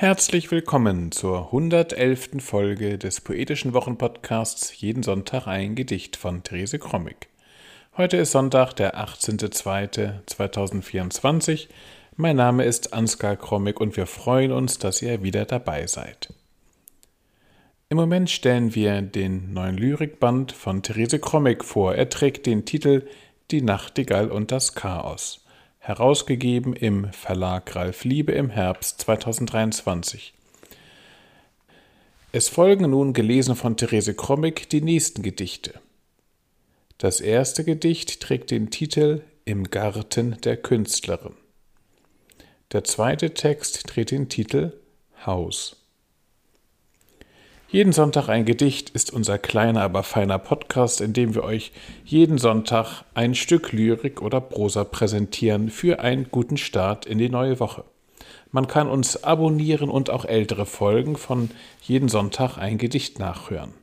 Herzlich willkommen zur 111. Folge des Poetischen Wochenpodcasts Jeden Sonntag ein Gedicht von Therese Krommig. Heute ist Sonntag, der 18.02.2024. Mein Name ist Ansgar Krommig und wir freuen uns, dass ihr wieder dabei seid. Im Moment stellen wir den neuen Lyrikband von Therese Krommig vor. Er trägt den Titel Die Nachtigall und das Chaos herausgegeben im Verlag Ralf Liebe im Herbst 2023. Es folgen nun gelesen von Therese Krommig die nächsten Gedichte. Das erste Gedicht trägt den Titel Im Garten der Künstlerin. Der zweite Text trägt den Titel Haus. Jeden Sonntag ein Gedicht ist unser kleiner, aber feiner Podcast, in dem wir euch jeden Sonntag ein Stück Lyrik oder Prosa präsentieren für einen guten Start in die neue Woche. Man kann uns abonnieren und auch ältere Folgen von jeden Sonntag ein Gedicht nachhören.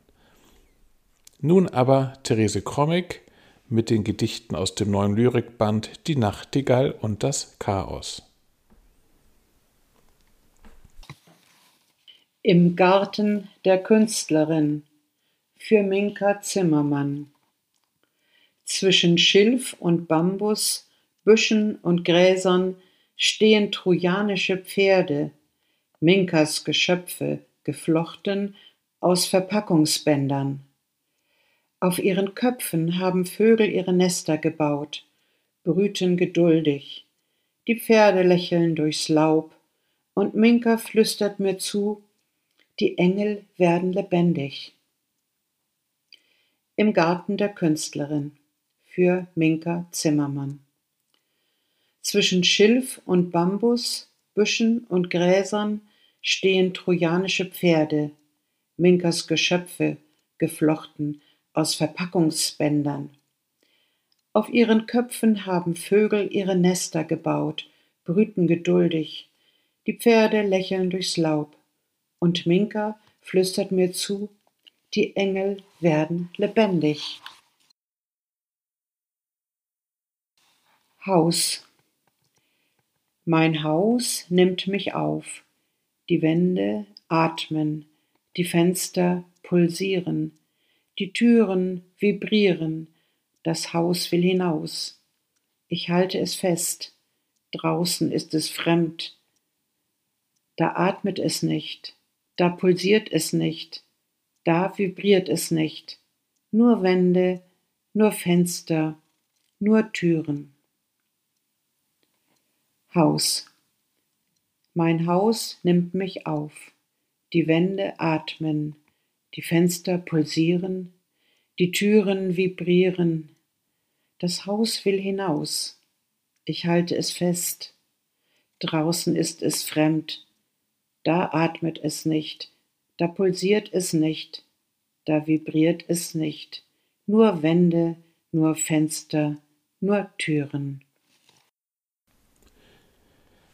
Nun aber Therese Krommig mit den Gedichten aus dem neuen Lyrikband Die Nachtigall und das Chaos. Im Garten der Künstlerin für Minka Zimmermann. Zwischen Schilf und Bambus, Büschen und Gräsern stehen trojanische Pferde, Minkas Geschöpfe, geflochten aus Verpackungsbändern. Auf ihren Köpfen haben Vögel ihre Nester gebaut, brüten geduldig. Die Pferde lächeln durchs Laub, und Minka flüstert mir zu, die Engel werden lebendig. Im Garten der Künstlerin für Minka Zimmermann. Zwischen Schilf und Bambus, Büschen und Gräsern stehen trojanische Pferde, Minkas Geschöpfe, geflochten aus Verpackungsbändern. Auf ihren Köpfen haben Vögel ihre Nester gebaut, brüten geduldig. Die Pferde lächeln durchs Laub und Minka flüstert mir zu, die Engel werden lebendig. Haus. Mein Haus nimmt mich auf, die Wände atmen, die Fenster pulsieren, die Türen vibrieren, das Haus will hinaus. Ich halte es fest, draußen ist es fremd, da atmet es nicht, da pulsiert es nicht, da vibriert es nicht, nur Wände, nur Fenster, nur Türen. Haus. Mein Haus nimmt mich auf, die Wände atmen, die Fenster pulsieren, die Türen vibrieren, das Haus will hinaus, ich halte es fest, draußen ist es fremd, da atmet es nicht, da pulsiert es nicht, da vibriert es nicht, nur Wände, nur Fenster, nur Türen.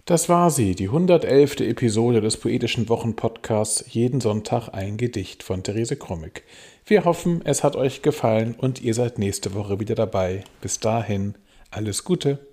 Das war sie, die 111. Episode des Poetischen Wochenpodcasts Jeden Sonntag ein Gedicht von Therese Krommig. Wir hoffen, es hat euch gefallen und ihr seid nächste Woche wieder dabei. Bis dahin, alles Gute.